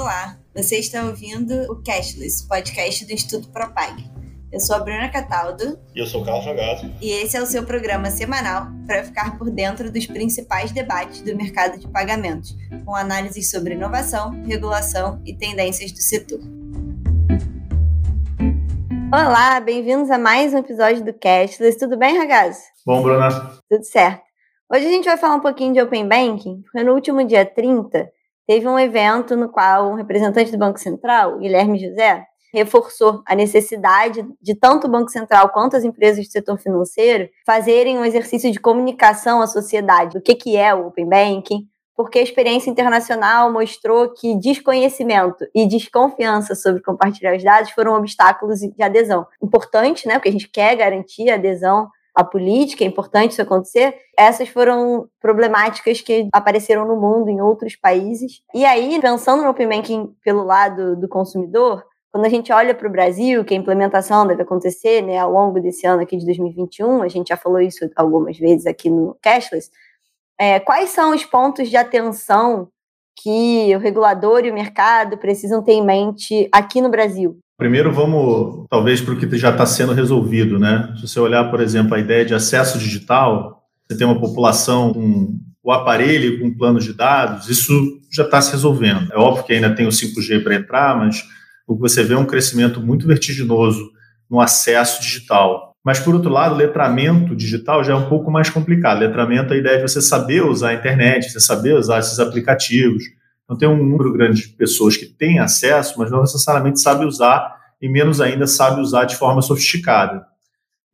Olá, você está ouvindo o Cashless, podcast do Instituto Propag. Eu sou a Bruna Cataldo. E eu sou o Carlos Jogado. E esse é o seu programa semanal para ficar por dentro dos principais debates do mercado de pagamentos, com análises sobre inovação, regulação e tendências do setor. Olá, bem-vindos a mais um episódio do Cashless. Tudo bem, Ragazzo? Bom, Bruna. Tudo certo. Hoje a gente vai falar um pouquinho de Open Banking, porque no último dia 30 teve um evento no qual um representante do Banco Central, Guilherme José, reforçou a necessidade de tanto o Banco Central quanto as empresas do setor financeiro fazerem um exercício de comunicação à sociedade do que, que é o Open Banking, porque a experiência internacional mostrou que desconhecimento e desconfiança sobre compartilhar os dados foram obstáculos de adesão. Importante, né? Porque a gente quer garantir a adesão a política, é importante isso acontecer. Essas foram problemáticas que apareceram no mundo, em outros países. E aí, pensando no Open Banking pelo lado do consumidor, quando a gente olha para o Brasil, que a implementação deve acontecer né, ao longo desse ano aqui de 2021, a gente já falou isso algumas vezes aqui no Cashless, é, quais são os pontos de atenção que o regulador e o mercado precisam ter em mente aqui no Brasil? Primeiro, vamos talvez para o que já está sendo resolvido, né? Se você olhar, por exemplo, a ideia de acesso digital, você tem uma população com o aparelho com planos de dados, isso já está se resolvendo. É óbvio que ainda tem o 5G para entrar, mas o que você vê é um crescimento muito vertiginoso no acesso digital. Mas, por outro lado, letramento digital já é um pouco mais complicado. Letramento, a ideia é você saber usar a internet, você saber usar esses aplicativos, então, tem um número grande de pessoas que têm acesso, mas não necessariamente sabe usar, e menos ainda sabe usar de forma sofisticada.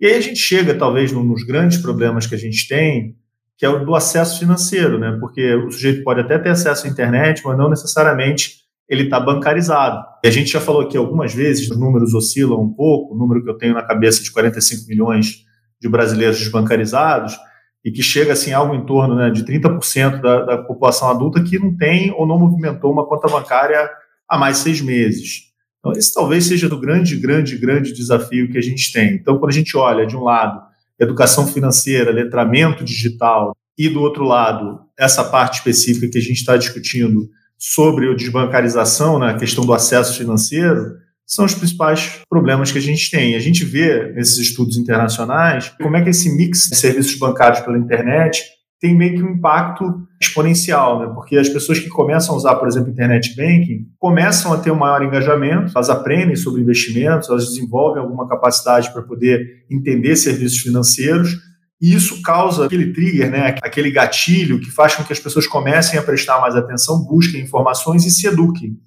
E aí a gente chega, talvez, num dos grandes problemas que a gente tem, que é o do acesso financeiro, né? Porque o sujeito pode até ter acesso à internet, mas não necessariamente ele está bancarizado. E a gente já falou aqui algumas vezes, os números oscilam um pouco, o número que eu tenho na cabeça de 45 milhões de brasileiros desbancarizados, e que chega assim algo em torno né, de 30% da, da população adulta que não tem ou não movimentou uma conta bancária há mais seis meses. Então, esse talvez seja o grande, grande, grande desafio que a gente tem. Então, quando a gente olha, de um lado, educação financeira, letramento digital, e do outro lado, essa parte específica que a gente está discutindo sobre a desbancarização, né, a questão do acesso financeiro, são os principais problemas que a gente tem. A gente vê nesses estudos internacionais como é que esse mix de serviços bancários pela internet tem meio que um impacto exponencial, né? Porque as pessoas que começam a usar, por exemplo, internet banking, começam a ter um maior engajamento, elas aprendem sobre investimentos, elas desenvolvem alguma capacidade para poder entender serviços financeiros, e isso causa aquele trigger, né? Aquele gatilho que faz com que as pessoas comecem a prestar mais atenção, busquem informações e se eduquem.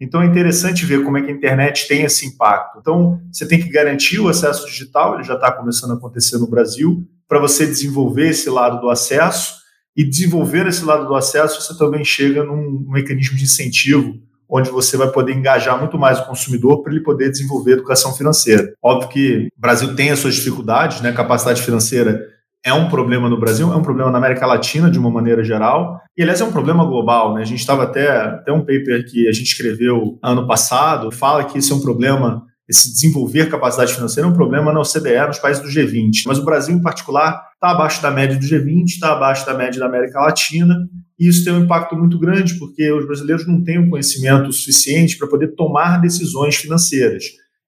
Então é interessante ver como é que a internet tem esse impacto. Então você tem que garantir o acesso digital, ele já está começando a acontecer no Brasil, para você desenvolver esse lado do acesso e desenvolver esse lado do acesso, você também chega num, mecanismo de incentivo onde você vai poder engajar muito mais o consumidor para ele poder desenvolver educação financeira. Óbvio que o Brasil tem as suas dificuldades, né? Capacidade financeira é um problema no Brasil, é um problema na América Latina de uma maneira geral, e aliás é um problema global, né? A gente estava até, até um paper que a gente escreveu ano passado, fala que isso é um problema, esse desenvolver capacidade financeira é um problema na OCDE, nos países do G20, mas o Brasil em particular está abaixo da média do G20, está abaixo da média da América Latina, e isso tem um impacto muito grande, porque os brasileiros não têm o um conhecimento suficiente para poder tomar decisões financeiras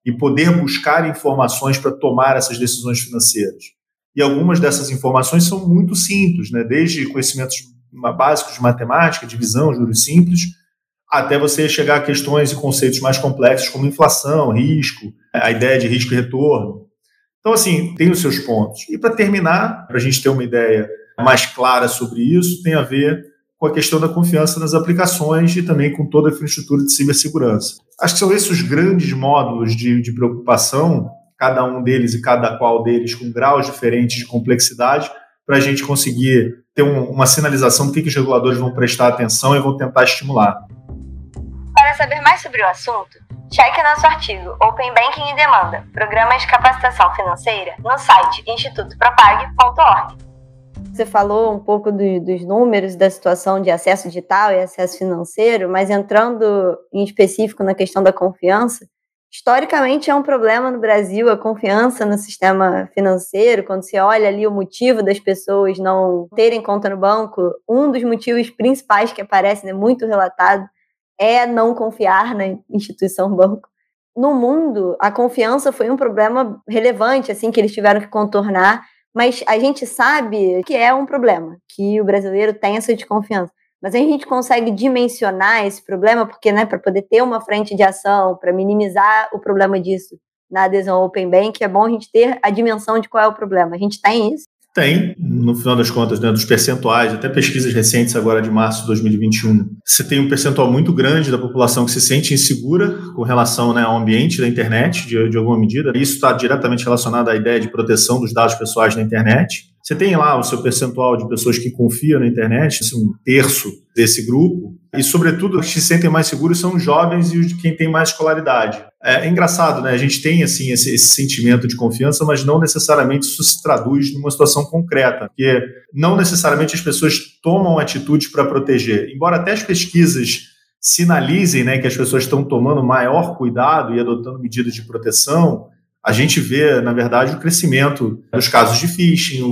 e poder buscar informações para tomar essas decisões financeiras. E algumas dessas informações são muito simples, né? desde conhecimentos básicos de matemática, divisão, juros simples, até você chegar a questões e conceitos mais complexos como inflação, risco, a ideia de risco e retorno. Então, assim, tem os seus pontos. E para terminar, para a gente ter uma ideia mais clara sobre isso, tem a ver com a questão da confiança nas aplicações e também com toda a infraestrutura de cibersegurança. Acho que são esses os grandes módulos de, de preocupação cada um deles e cada qual deles com graus diferentes de complexidade, para a gente conseguir ter um, uma sinalização do que, que os reguladores vão prestar atenção e vão tentar estimular. Para saber mais sobre o assunto, cheque nosso artigo Open Banking e Demanda, Programas de Capacitação Financeira, no site institutopropag.org. Você falou um pouco do, dos números da situação de acesso digital e acesso financeiro, mas entrando em específico na questão da confiança, historicamente é um problema no Brasil a confiança no sistema financeiro. Quando se olha ali o motivo das pessoas não terem conta no banco, um dos motivos principais que aparece, né, muito relatado, é não confiar na instituição banco. No mundo, a confiança foi um problema relevante, assim, que eles tiveram que contornar, mas a gente sabe que é um problema, que o brasileiro tem essa desconfiança. Mas a gente consegue dimensionar esse problema, porque, né, para poder ter uma frente de ação, para minimizar o problema disso na adesão ao Open Bank, é bom a gente ter a dimensão de qual é o problema. A gente tem isso, tem, no final das contas, né, dos percentuais, até pesquisas recentes agora de março de 2021. Você tem um percentual muito grande da população que se sente insegura com relação né, ao ambiente da internet, de, de alguma medida. Isso está diretamente relacionado à ideia de proteção dos dados pessoais na internet. Você tem lá o seu percentual de pessoas que confiam na internet, assim, um terço desse grupo, e, sobretudo, os que se sentem mais seguros são os jovens e quem tem mais escolaridade. É, é engraçado, né? A gente tem, assim, esse, esse, sentimento de confiança, mas não necessariamente isso se traduz numa situação concreta, porque não necessariamente as pessoas tomam atitudes para proteger. Embora até as pesquisas sinalizem né, que as pessoas estão tomando maior cuidado e adotando medidas de proteção, a gente vê, na verdade, o crescimento dos casos de phishing,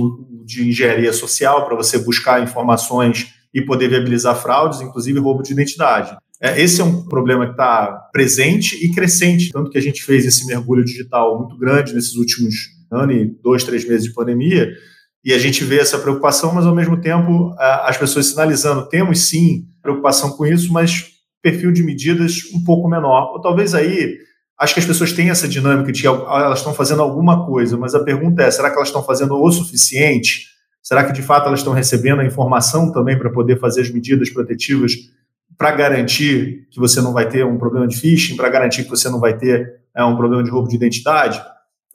de engenharia social, para você buscar informações e poder viabilizar fraudes, inclusive roubo de identidade. É, esse é um problema que está presente e crescente, tanto que a gente fez esse mergulho digital muito grande nesses últimos anos e dois, três meses de pandemia, e a gente vê essa preocupação, mas ao mesmo tempo as pessoas sinalizando, temos sim preocupação com isso, mas perfil de medidas um pouco menor. Ou talvez aí acho que as pessoas têm essa dinâmica de que elas estão fazendo alguma coisa, mas a pergunta é: será que elas estão fazendo o suficiente? Será que de fato elas estão recebendo a informação também para poder fazer as medidas protetivas para garantir que você não vai ter um problema de phishing, para garantir que você não vai ter é, um problema de roubo de identidade?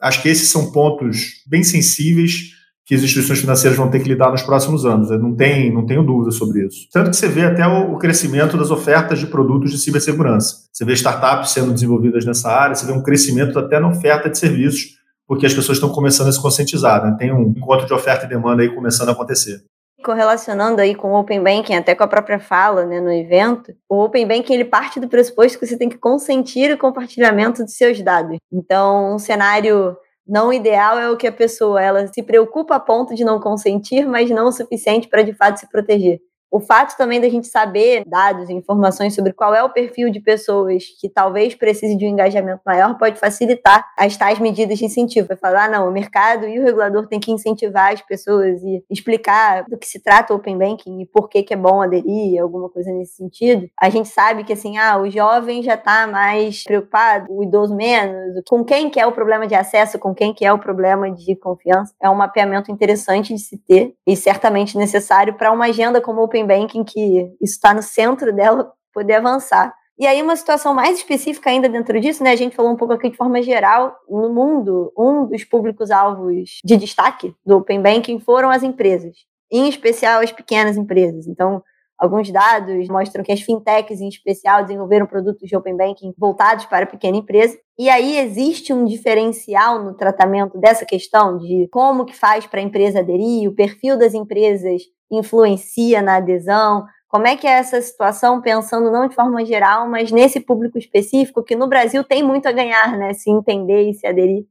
Acho que esses são pontos bem sensíveis que as instituições financeiras vão ter que lidar nos próximos anos. Eu não, tem, não tenho dúvida sobre isso. Tanto que você vê até o, crescimento das ofertas de produtos de cibersegurança. Você vê startups sendo desenvolvidas nessa área, você vê um crescimento até na oferta de serviços, porque as pessoas estão começando a se conscientizar. Né? Tem um encontro de oferta e demanda aí começando a acontecer correlacionando aí com o Open Banking, até com a própria fala né, no evento, o Open Banking ele parte do pressuposto que você tem que consentir o compartilhamento de seus dados. Então, um cenário não ideal é o que a pessoa ela se preocupa a ponto de não consentir, mas não o suficiente para de fato se proteger. O fato também da gente saber dados e informações sobre qual é o perfil de pessoas que talvez precise de um engajamento maior pode facilitar as tais medidas de incentivo. Vai falar, ah, não, o mercado e o regulador têm que incentivar as pessoas e explicar do que se trata o Open Banking e por que, que é bom aderir, alguma coisa nesse sentido. A gente sabe que, assim, ah, o jovem já está mais preocupado, o idoso menos, com quem que é o problema de acesso, com quem que é o problema de confiança. É um mapeamento interessante de se ter e certamente necessário para uma agenda como o Open Open Banking, que está no centro dela, poder avançar. E aí, uma situação mais específica ainda dentro disso, né? A gente falou um pouco aqui de forma geral, no mundo, um dos públicos-alvos de destaque do Open Banking foram as empresas, em especial as pequenas empresas. Então, alguns dados mostram que as fintechs, em especial, desenvolveram produtos de Open Banking voltados para a pequena empresa. E aí existe um diferencial no tratamento dessa questão de como que faz para a empresa aderir, o perfil das empresas influencia na adesão? Como é que é essa situação, pensando não de forma geral, mas nesse público específico, que no Brasil tem muito a ganhar, né? Se entender e se aderir,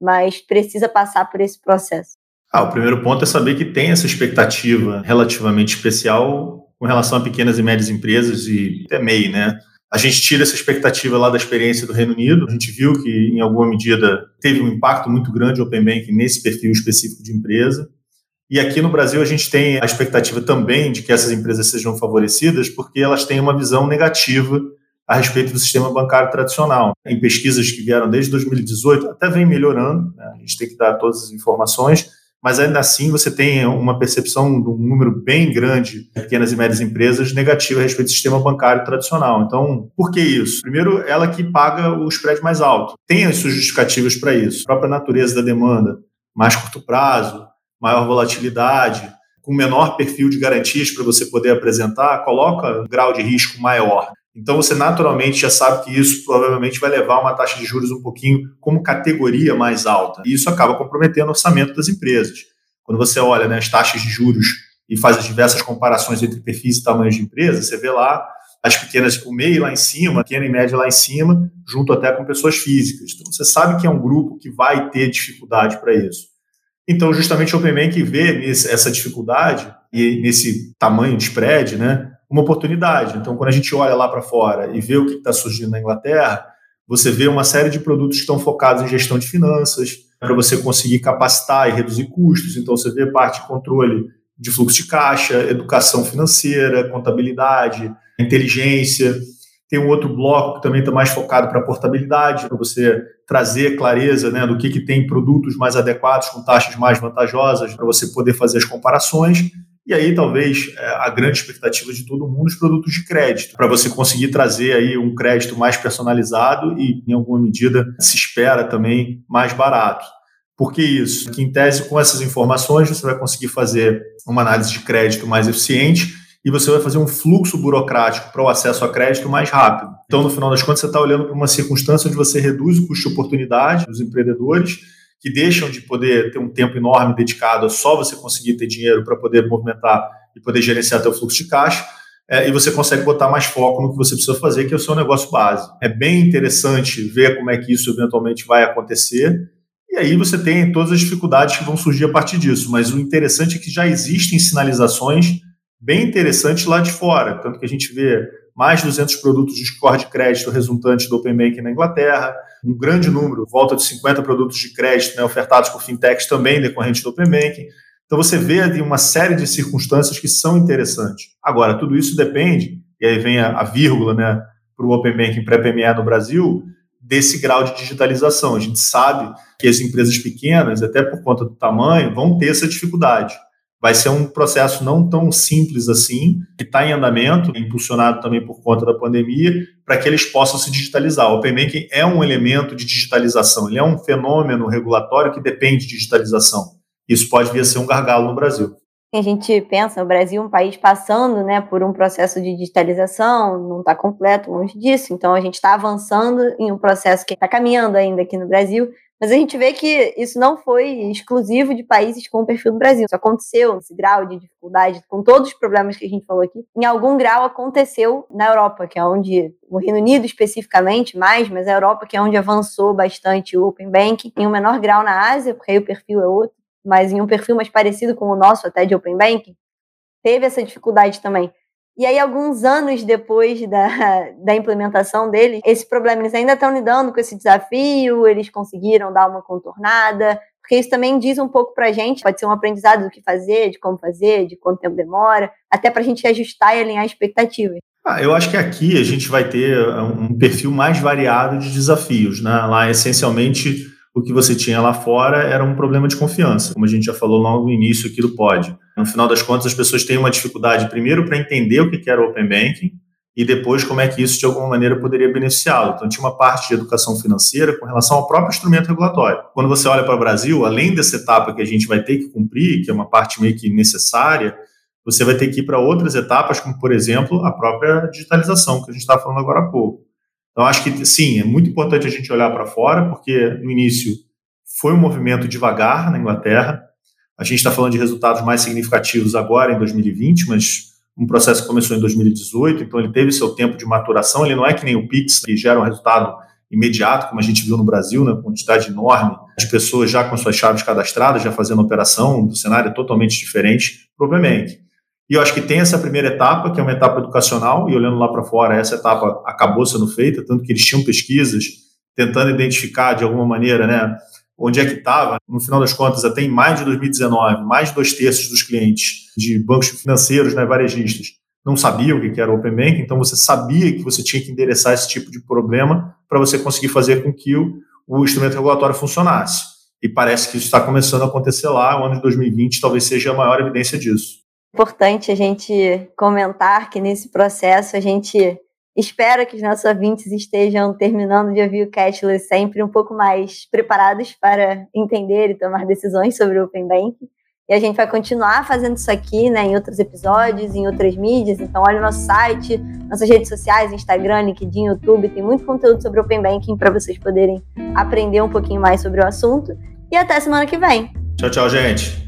mas precisa passar por esse processo. Ah, o primeiro ponto é saber que tem essa expectativa relativamente especial com relação a pequenas e médias empresas e até MEI, né? A gente tira essa expectativa lá da experiência do Reino Unido. A gente viu que, em alguma medida, teve um impacto muito grande o Open Banking nesse perfil específico de empresa. E aqui no Brasil a gente tem a expectativa também de que essas empresas sejam favorecidas porque elas têm uma visão negativa a respeito do sistema bancário tradicional. Em pesquisas que vieram desde 2018, até vem melhorando, né? a gente tem que dar todas as informações, mas ainda assim você tem uma percepção de um número bem grande de pequenas e médias empresas negativa a respeito do sistema bancário tradicional. Então, por que isso? Primeiro, ela que paga o spread mais alto. Tem as suas justificativas para isso. A própria natureza da demanda, mais curto prazo, maior volatilidade, com menor perfil de garantias para você poder apresentar, coloca um grau de risco maior. Então você naturalmente já sabe que isso provavelmente vai levar uma taxa de juros um pouquinho como categoria mais alta. E isso acaba comprometendo o orçamento das empresas. Quando você olha né, as taxas de juros e faz as diversas comparações entre perfis e tamanhos de empresas, você vê lá as pequenas, o MEI lá em cima, pequena e média lá em cima, junto até com pessoas físicas. Então você sabe que é um grupo que vai ter dificuldade para isso. Então, justamente o OpenBank vê essa dificuldade e nesse tamanho de spread, né, uma oportunidade. Então, quando a gente olha lá para fora e vê o que está surgindo na Inglaterra, você vê uma série de produtos que estão focados em gestão de finanças, para você conseguir capacitar e reduzir custos. Então, você vê parte de controle de fluxo de caixa, educação financeira, contabilidade, inteligência. Tem um outro bloco que também está mais focado para portabilidade, para você trazer clareza né, do que, que tem produtos mais adequados, com taxas mais vantajosas, para você poder fazer as comparações. E aí, talvez, é, a grande expectativa de todo mundo, os produtos de crédito, para você conseguir trazer aí um crédito mais personalizado e, em alguma medida, se espera também mais barato. Por que isso? Que, em tese, com essas informações, você vai conseguir fazer uma análise de crédito mais eficiente e você vai fazer um fluxo burocrático para o acesso a crédito mais rápido. Então, no final das contas, você está olhando para uma circunstância onde você reduz o custo de oportunidade dos empreendedores que deixam de poder ter um tempo enorme dedicado a só você conseguir ter dinheiro para poder movimentar e poder gerenciar teu fluxo de caixa, é, e você consegue botar mais foco no que você precisa fazer, que é o seu negócio base. É bem interessante ver como é que isso eventualmente vai acontecer, e aí você tem todas as dificuldades que vão surgir a partir disso, mas o interessante é que já existem sinalizações bem interessantes lá de fora, tanto que a gente vê mais de 200 produtos de score de crédito resultantes do Open Banking na Inglaterra, um grande número, volta de 50 produtos de crédito né, ofertados por fintechs também decorrentes do Open Banking. Então você vê ali uma série de circunstâncias que são interessantes. Agora, tudo isso depende, e aí vem a, a vírgula né, para o Open Banking pré-PME no Brasil, desse grau de digitalização. A gente sabe que as empresas pequenas, até por conta do tamanho, vão ter essa dificuldade vai ser um processo não tão simples assim, que está em andamento, impulsionado também por conta da pandemia, para que eles possam se digitalizar. O Open Banking é um elemento de digitalização, ele é um fenômeno regulatório que depende de digitalização. Isso pode vir a ser um gargalo no Brasil. A gente pensa, o Brasil é um país passando né, por um processo de digitalização, não está completo, longe disso. Então, a gente está avançando em um processo que está caminhando ainda aqui no Brasil, mas a gente vê que isso não foi exclusivo de países com o perfil do Brasil. Isso aconteceu, esse grau de dificuldade, com todos os problemas que a gente falou aqui. Em algum grau aconteceu na Europa, que é onde, o Reino Unido especificamente mais, mas a Europa que é onde avançou bastante o Open Banking. Em um menor grau na Ásia, porque aí o perfil é outro, mas em um perfil mais parecido com o nosso até de Open Banking, teve essa dificuldade também. E aí, alguns anos depois da, da implementação dele, esse problema, eles ainda estão lidando com esse desafio, eles conseguiram dar uma contornada, porque isso também diz um pouco para a gente, pode ser um aprendizado do que fazer, de como fazer, de quanto tempo demora, até para a gente ajustar e alinhar expectativas. Ah, eu acho que aqui a gente vai ter um perfil mais variado de desafios. Né? Lá, essencialmente, o que você tinha lá fora era um problema de confiança, como a gente já falou logo no início aqui do pod. No final das contas, as pessoas têm uma dificuldade, primeiro, para entender o que era o Open Banking e depois como é que isso, de alguma maneira, poderia beneficiá-lo. Então, tinha uma parte de educação financeira com relação ao próprio instrumento regulatório. Quando você olha para o Brasil, além dessa etapa que a gente vai ter que cumprir, que é uma parte meio que necessária, você vai ter que ir para outras etapas, como, por exemplo, a própria digitalização, que a gente estava falando agora há pouco. Então, acho que, sim, é muito importante a gente olhar para fora, porque no início foi um movimento devagar na Inglaterra. A gente está falando de resultados mais significativos agora, em 2020, mas um processo que começou em 2018, então ele teve seu tempo de maturação. Ele não é que nem o Pix, que gera um resultado imediato, como a gente viu no Brasil, né, quantidade enorme de pessoas já com suas chaves cadastradas, já fazendo operação, do cenário é totalmente diferente, provavelmente. E eu acho que tem essa primeira etapa, que é uma etapa educacional, e olhando lá para fora, essa etapa acabou sendo feita, tanto que eles tinham pesquisas tentando identificar de alguma maneira, né, onde é que estava. No final das contas, até em maio de 2019, mais de dois terços dos clientes de bancos financeiros, né, varejistas, não sabiam o que era o Open Bank, então você sabia que você tinha que endereçar esse tipo de problema para você conseguir fazer com que o, o instrumento regulatório funcionasse. E parece que isso está começando a acontecer lá, o ano de 2020 talvez seja a maior evidência disso importante a gente comentar que nesse processo a gente espera que os nossos ouvintes estejam terminando de ouvir o Cashless sempre um pouco mais preparados para entender e tomar decisões sobre o Open Bank. E a gente vai continuar fazendo isso aqui, né, em outros episódios, em outras mídias. Então, olha o nosso site, nossas redes sociais, Instagram, LinkedIn, YouTube. Tem muito conteúdo sobre Open Banking para vocês poderem aprender um pouquinho mais sobre o assunto. E até semana que vem. Tchau, tchau, gente.